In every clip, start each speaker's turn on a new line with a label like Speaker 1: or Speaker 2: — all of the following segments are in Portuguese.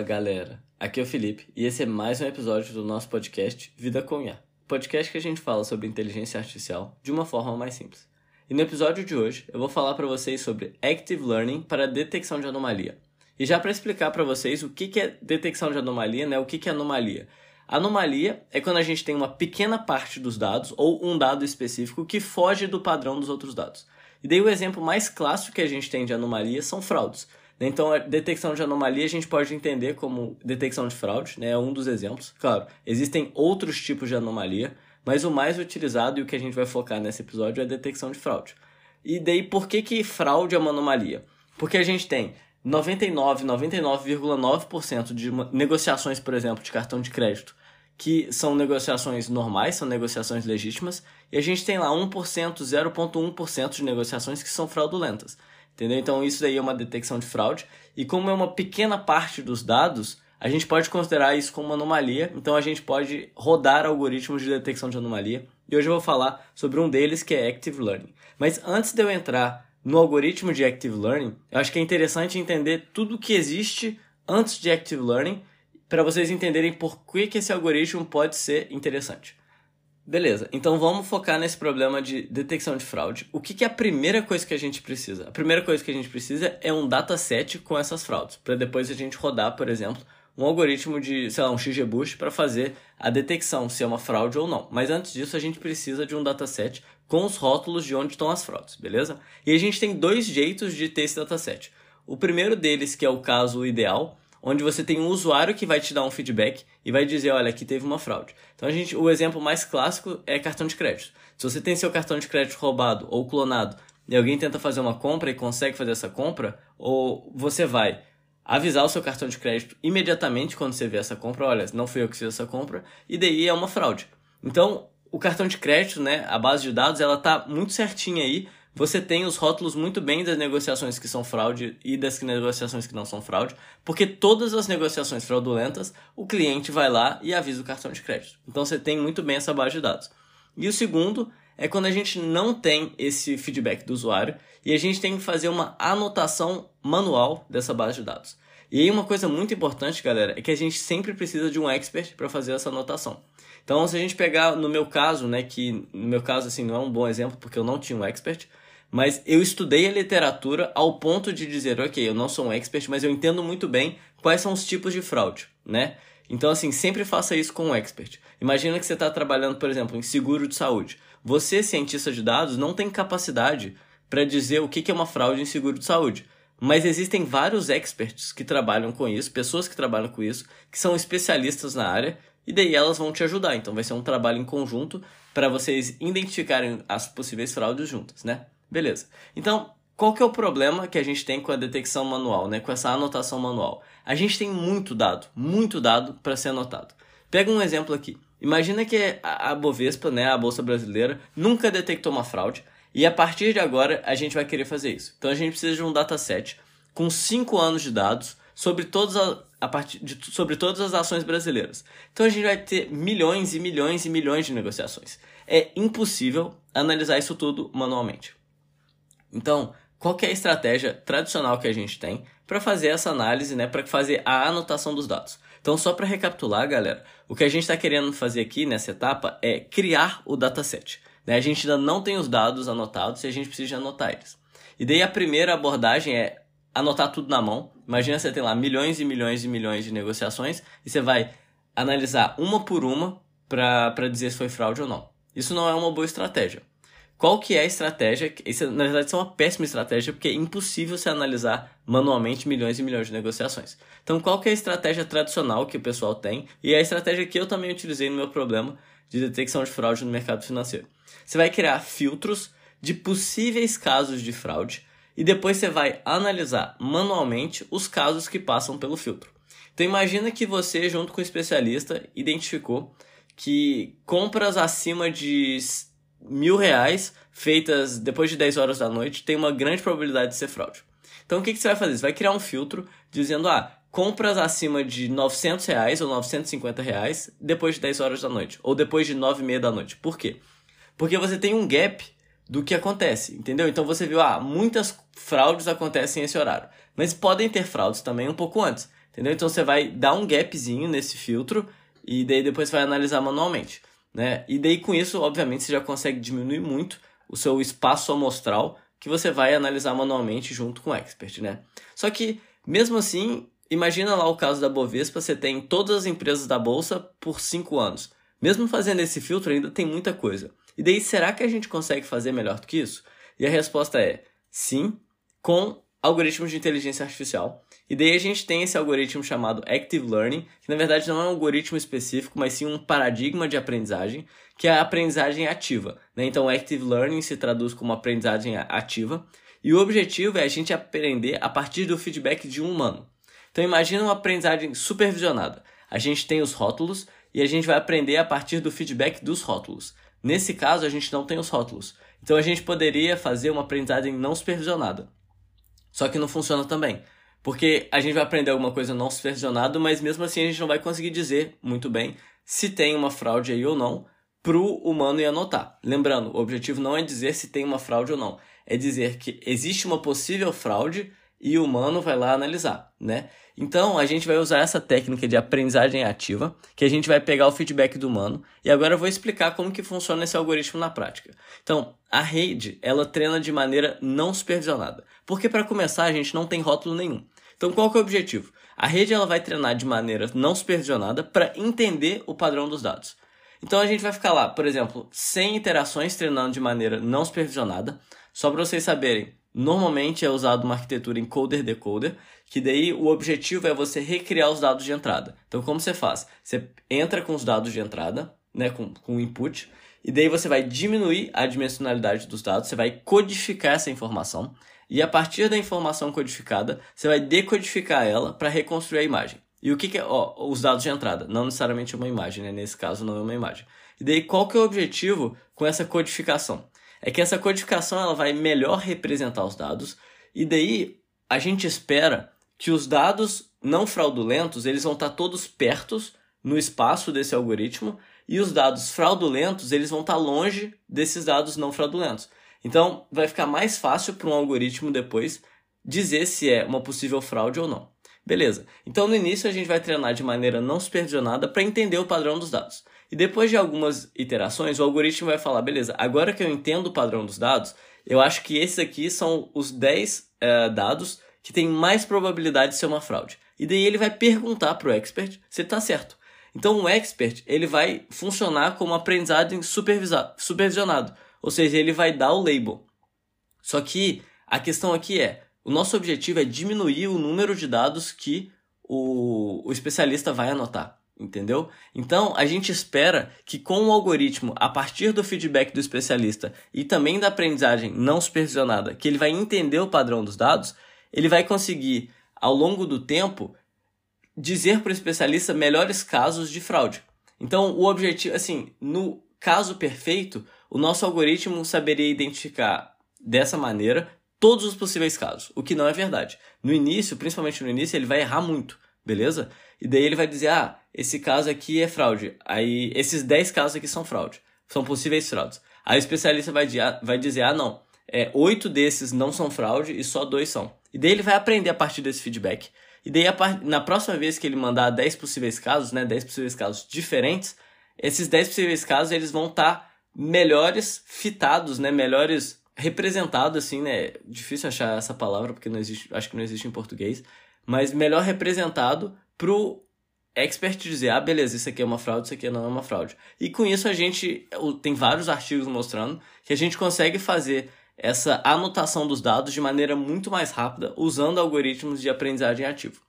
Speaker 1: Fala galera, aqui é o Felipe e esse é mais um episódio do nosso podcast Vida com IA, podcast que a gente fala sobre inteligência artificial de uma forma mais simples. E no episódio de hoje eu vou falar para vocês sobre Active Learning para detecção de anomalia. E já para explicar para vocês o que é detecção de anomalia, né? O que é anomalia? Anomalia é quando a gente tem uma pequena parte dos dados ou um dado específico que foge do padrão dos outros dados. E daí o exemplo mais clássico que a gente tem de anomalia são fraudes. Então, a detecção de anomalia a gente pode entender como detecção de fraude, né? É um dos exemplos. Claro, existem outros tipos de anomalia, mas o mais utilizado e o que a gente vai focar nesse episódio é a detecção de fraude. E daí, por que, que fraude é uma anomalia? Porque a gente tem 99, 99,9% de negociações, por exemplo, de cartão de crédito, que são negociações normais, são negociações legítimas, e a gente tem lá 1%, 0,1% de negociações que são fraudulentas. Entendeu? Então isso daí é uma detecção de fraude. E como é uma pequena parte dos dados, a gente pode considerar isso como uma anomalia. Então a gente pode rodar algoritmos de detecção de anomalia. E hoje eu vou falar sobre um deles que é Active Learning. Mas antes de eu entrar no algoritmo de Active Learning, eu acho que é interessante entender tudo o que existe antes de Active Learning para vocês entenderem por que, que esse algoritmo pode ser interessante. Beleza, então vamos focar nesse problema de detecção de fraude. O que, que é a primeira coisa que a gente precisa? A primeira coisa que a gente precisa é um dataset com essas fraudes, para depois a gente rodar, por exemplo, um algoritmo de, sei lá, um XGBoost para fazer a detecção se é uma fraude ou não. Mas antes disso, a gente precisa de um dataset com os rótulos de onde estão as fraudes, beleza? E a gente tem dois jeitos de ter esse dataset. O primeiro deles, que é o caso ideal, onde você tem um usuário que vai te dar um feedback e vai dizer, olha, aqui teve uma fraude. Então a gente, o exemplo mais clássico é cartão de crédito. Se você tem seu cartão de crédito roubado ou clonado e alguém tenta fazer uma compra e consegue fazer essa compra, ou você vai avisar o seu cartão de crédito imediatamente quando você vê essa compra, olha, não fui eu que fiz essa compra, e daí é uma fraude. Então, o cartão de crédito, né, a base de dados, ela tá muito certinha aí você tem os rótulos muito bem das negociações que são fraude e das negociações que não são fraude, porque todas as negociações fraudulentas, o cliente vai lá e avisa o cartão de crédito. Então você tem muito bem essa base de dados. E o segundo é quando a gente não tem esse feedback do usuário e a gente tem que fazer uma anotação manual dessa base de dados. E aí uma coisa muito importante, galera, é que a gente sempre precisa de um expert para fazer essa anotação. Então, se a gente pegar no meu caso, né, que no meu caso assim não é um bom exemplo porque eu não tinha um expert, mas eu estudei a literatura ao ponto de dizer, ok, eu não sou um expert, mas eu entendo muito bem quais são os tipos de fraude, né? Então, assim, sempre faça isso com um expert. Imagina que você está trabalhando, por exemplo, em seguro de saúde. Você, cientista de dados, não tem capacidade para dizer o que é uma fraude em seguro de saúde. Mas existem vários experts que trabalham com isso, pessoas que trabalham com isso, que são especialistas na área, e daí elas vão te ajudar. Então vai ser um trabalho em conjunto para vocês identificarem as possíveis fraudes juntas, né? Beleza. Então, qual que é o problema que a gente tem com a detecção manual, né? Com essa anotação manual? A gente tem muito dado, muito dado para ser anotado. Pega um exemplo aqui. Imagina que a Bovespa, né, a bolsa brasileira, nunca detectou uma fraude e a partir de agora a gente vai querer fazer isso. Então a gente precisa de um dataset com 5 anos de dados sobre todas, a, a partir de, sobre todas as ações brasileiras. Então a gente vai ter milhões e milhões e milhões de negociações. É impossível analisar isso tudo manualmente. Então, qual é a estratégia tradicional que a gente tem para fazer essa análise, né, para fazer a anotação dos dados? Então, só para recapitular, galera, o que a gente está querendo fazer aqui nessa etapa é criar o dataset. Né? A gente ainda não tem os dados anotados e a gente precisa anotar eles. E daí a primeira abordagem é anotar tudo na mão. Imagina você tem lá milhões e milhões e milhões de negociações e você vai analisar uma por uma para dizer se foi fraude ou não. Isso não é uma boa estratégia. Qual que é a estratégia? Isso, na verdade, isso é uma péssima estratégia, porque é impossível se analisar manualmente milhões e milhões de negociações. Então, qual que é a estratégia tradicional que o pessoal tem? E é a estratégia que eu também utilizei no meu problema de detecção de fraude no mercado financeiro. Você vai criar filtros de possíveis casos de fraude e depois você vai analisar manualmente os casos que passam pelo filtro. Então imagina que você, junto com o especialista, identificou que compras acima de mil reais feitas depois de 10 horas da noite tem uma grande probabilidade de ser fraude. Então o que, que você vai fazer? Você vai criar um filtro dizendo, ah, compras acima de 900 reais ou 950 reais depois de 10 horas da noite, ou depois de 9 e meia da noite. Por quê? Porque você tem um gap do que acontece, entendeu? Então você viu, ah, muitas fraudes acontecem nesse horário, mas podem ter fraudes também um pouco antes. entendeu? Então você vai dar um gapzinho nesse filtro e daí depois vai analisar manualmente, né? E daí com isso, obviamente, você já consegue diminuir muito o seu espaço amostral que você vai analisar manualmente junto com o expert, né? Só que mesmo assim, imagina lá o caso da Bovespa, você tem todas as empresas da bolsa por cinco anos. Mesmo fazendo esse filtro, ainda tem muita coisa. E daí, será que a gente consegue fazer melhor do que isso? E a resposta é sim, com algoritmos de inteligência artificial. E daí a gente tem esse algoritmo chamado Active Learning, que na verdade não é um algoritmo específico, mas sim um paradigma de aprendizagem, que é a aprendizagem ativa. Né? Então, Active Learning se traduz como aprendizagem ativa. E o objetivo é a gente aprender a partir do feedback de um humano. Então, imagina uma aprendizagem supervisionada. A gente tem os rótulos e a gente vai aprender a partir do feedback dos rótulos. Nesse caso, a gente não tem os rótulos. Então, a gente poderia fazer uma aprendizagem não supervisionada. Só que não funciona também. Porque a gente vai aprender alguma coisa não supervisionada, mas mesmo assim a gente não vai conseguir dizer muito bem se tem uma fraude aí ou não para o humano ir anotar. Lembrando, o objetivo não é dizer se tem uma fraude ou não, é dizer que existe uma possível fraude e o humano vai lá analisar, né? Então, a gente vai usar essa técnica de aprendizagem ativa, que a gente vai pegar o feedback do humano, e agora eu vou explicar como que funciona esse algoritmo na prática. Então, a rede, ela treina de maneira não supervisionada, porque para começar a gente não tem rótulo nenhum. Então, qual que é o objetivo? A rede ela vai treinar de maneira não supervisionada para entender o padrão dos dados. Então a gente vai ficar lá, por exemplo, 100 interações treinando de maneira não supervisionada. Só para vocês saberem, normalmente é usado uma arquitetura encoder-decoder, que daí o objetivo é você recriar os dados de entrada. Então como você faz? Você entra com os dados de entrada, né, com, com o input, e daí você vai diminuir a dimensionalidade dos dados, você vai codificar essa informação, e a partir da informação codificada, você vai decodificar ela para reconstruir a imagem. E o que, que é? Ó, os dados de entrada, não necessariamente uma imagem, né? Nesse caso não é uma imagem. E daí qual que é o objetivo com essa codificação? É que essa codificação ela vai melhor representar os dados e daí a gente espera que os dados não fraudulentos eles vão estar todos perto no espaço desse algoritmo e os dados fraudulentos eles vão estar longe desses dados não fraudulentos. Então vai ficar mais fácil para um algoritmo depois dizer se é uma possível fraude ou não. Beleza. Então no início a gente vai treinar de maneira não supervisionada para entender o padrão dos dados. E depois de algumas iterações, o algoritmo vai falar: beleza, agora que eu entendo o padrão dos dados, eu acho que esses aqui são os 10 é, dados que têm mais probabilidade de ser uma fraude. E daí ele vai perguntar para o expert se está certo. Então o expert ele vai funcionar como aprendizado supervisionado, ou seja, ele vai dar o label. Só que a questão aqui é, o nosso objetivo é diminuir o número de dados que o, o especialista vai anotar, entendeu? Então, a gente espera que com o algoritmo, a partir do feedback do especialista e também da aprendizagem não supervisionada, que ele vai entender o padrão dos dados, ele vai conseguir, ao longo do tempo, dizer para o especialista melhores casos de fraude. Então, o objetivo, assim, no caso perfeito, o nosso algoritmo saberia identificar dessa maneira todos os possíveis casos, o que não é verdade. No início, principalmente no início, ele vai errar muito, beleza? E daí ele vai dizer: "Ah, esse caso aqui é fraude". Aí esses 10 casos aqui são fraude, são possíveis fraudes. Aí o especialista vai, vai dizer: "Ah, não, é, oito desses não são fraude e só dois são". E daí ele vai aprender a partir desse feedback. E daí, na próxima vez que ele mandar 10 possíveis casos, né, 10 possíveis casos diferentes, esses 10 possíveis casos eles vão estar tá melhores fitados, né, melhores representado, assim, né? Difícil achar essa palavra porque não existe, acho que não existe em português, mas melhor representado pro expert dizer, ah, beleza, isso aqui é uma fraude, isso aqui não é uma fraude. E com isso a gente tem vários artigos mostrando que a gente consegue fazer essa anotação dos dados de maneira muito mais rápida usando algoritmos de aprendizagem ativo.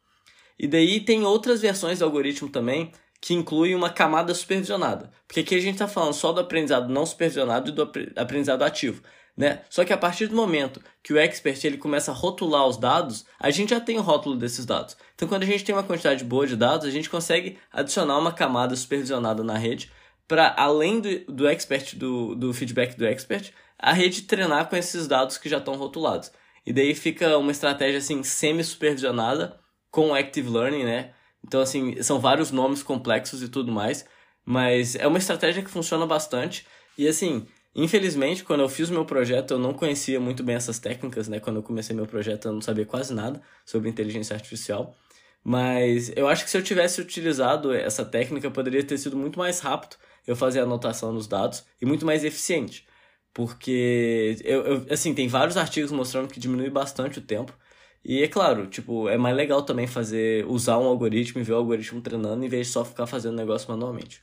Speaker 1: E daí tem outras versões do algoritmo também que incluem uma camada supervisionada. Porque aqui a gente está falando só do aprendizado não supervisionado e do aprendizado ativo né? Só que a partir do momento que o expert ele começa a rotular os dados, a gente já tem o rótulo desses dados. Então, quando a gente tem uma quantidade boa de dados, a gente consegue adicionar uma camada supervisionada na rede para, além do, do expert, do, do feedback do expert, a rede treinar com esses dados que já estão rotulados. E daí fica uma estratégia assim semi-supervisionada com Active Learning, né? Então, assim, são vários nomes complexos e tudo mais, mas é uma estratégia que funciona bastante. E assim, Infelizmente, quando eu fiz o meu projeto, eu não conhecia muito bem essas técnicas, né? Quando eu comecei meu projeto, eu não sabia quase nada sobre inteligência artificial. Mas eu acho que se eu tivesse utilizado essa técnica, poderia ter sido muito mais rápido eu fazer a anotação nos dados e muito mais eficiente. Porque, eu, eu, assim, tem vários artigos mostrando que diminui bastante o tempo. E é claro, tipo, é mais legal também fazer, usar um algoritmo e ver o algoritmo treinando em vez de só ficar fazendo o negócio manualmente.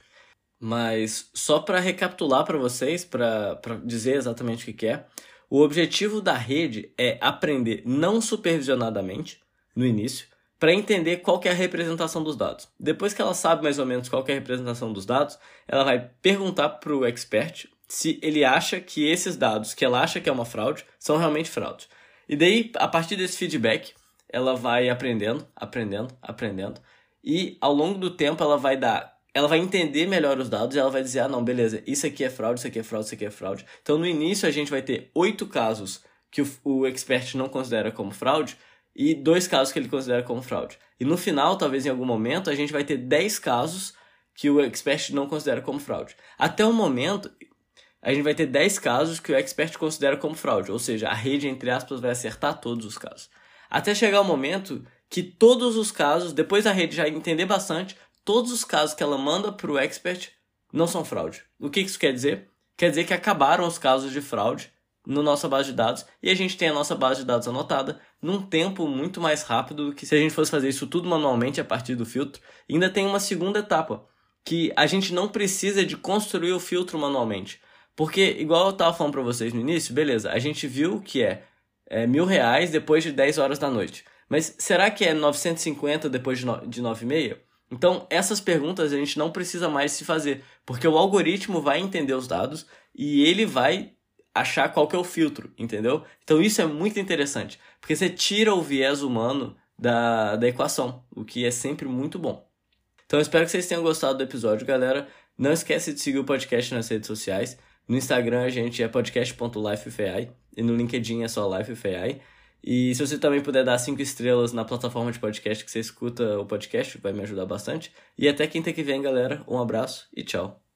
Speaker 1: Mas só para recapitular para vocês, para dizer exatamente o que, que é, o objetivo da rede é aprender não supervisionadamente no início, para entender qual é a representação dos dados. Depois que ela sabe mais ou menos qual é a representação dos dados, ela vai perguntar para o expert se ele acha que esses dados que ela acha que é uma fraude são realmente fraudes. E daí, a partir desse feedback, ela vai aprendendo, aprendendo, aprendendo, e ao longo do tempo ela vai dar ela vai entender melhor os dados e ela vai dizer: ah, não, beleza, isso aqui é fraude, isso aqui é fraude, isso aqui é fraude. Então, no início, a gente vai ter oito casos que o, o expert não considera como fraude e dois casos que ele considera como fraude. E no final, talvez em algum momento, a gente vai ter dez casos que o expert não considera como fraude. Até o momento, a gente vai ter 10 casos que o expert considera como fraude, ou seja, a rede, entre aspas, vai acertar todos os casos. Até chegar o momento que todos os casos, depois a rede já entender bastante, todos os casos que ela manda para o expert não são fraude. O que isso quer dizer? Quer dizer que acabaram os casos de fraude na nossa base de dados e a gente tem a nossa base de dados anotada num tempo muito mais rápido do que se a gente fosse fazer isso tudo manualmente a partir do filtro. E ainda tem uma segunda etapa, que a gente não precisa de construir o filtro manualmente. Porque, igual eu estava falando para vocês no início, beleza, a gente viu que é, é mil reais depois de 10 horas da noite. Mas será que é 950 depois de, no, de 9 e meia? Então, essas perguntas a gente não precisa mais se fazer, porque o algoritmo vai entender os dados e ele vai achar qual que é o filtro, entendeu? Então isso é muito interessante, porque você tira o viés humano da, da equação, o que é sempre muito bom. Então espero que vocês tenham gostado do episódio, galera. Não esquece de seguir o podcast nas redes sociais. No Instagram a gente é podcast.lifefai e no LinkedIn é só lifefai. E se você também puder dar cinco estrelas na plataforma de podcast que você escuta o podcast, vai me ajudar bastante. E até quinta que vem, galera. Um abraço e tchau.